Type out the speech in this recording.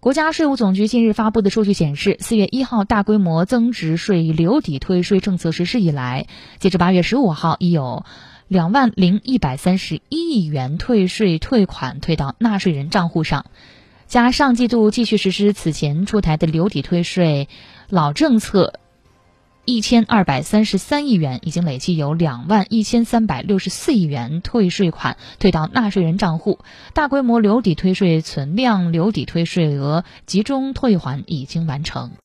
国家税务总局近日发布的数据显示，四月一号大规模增值税留抵退税政策实施以来，截至八月十五号，已有两万零一百三十一亿元退税退款退到纳税人账户上。加上季度继续实施此前出台的留抵退税老政策。一千二百三十三亿元，已经累计有两万一千三百六十四亿元退税款退到纳税人账户，大规模留抵退税存量、留抵退税额集中退还已经完成。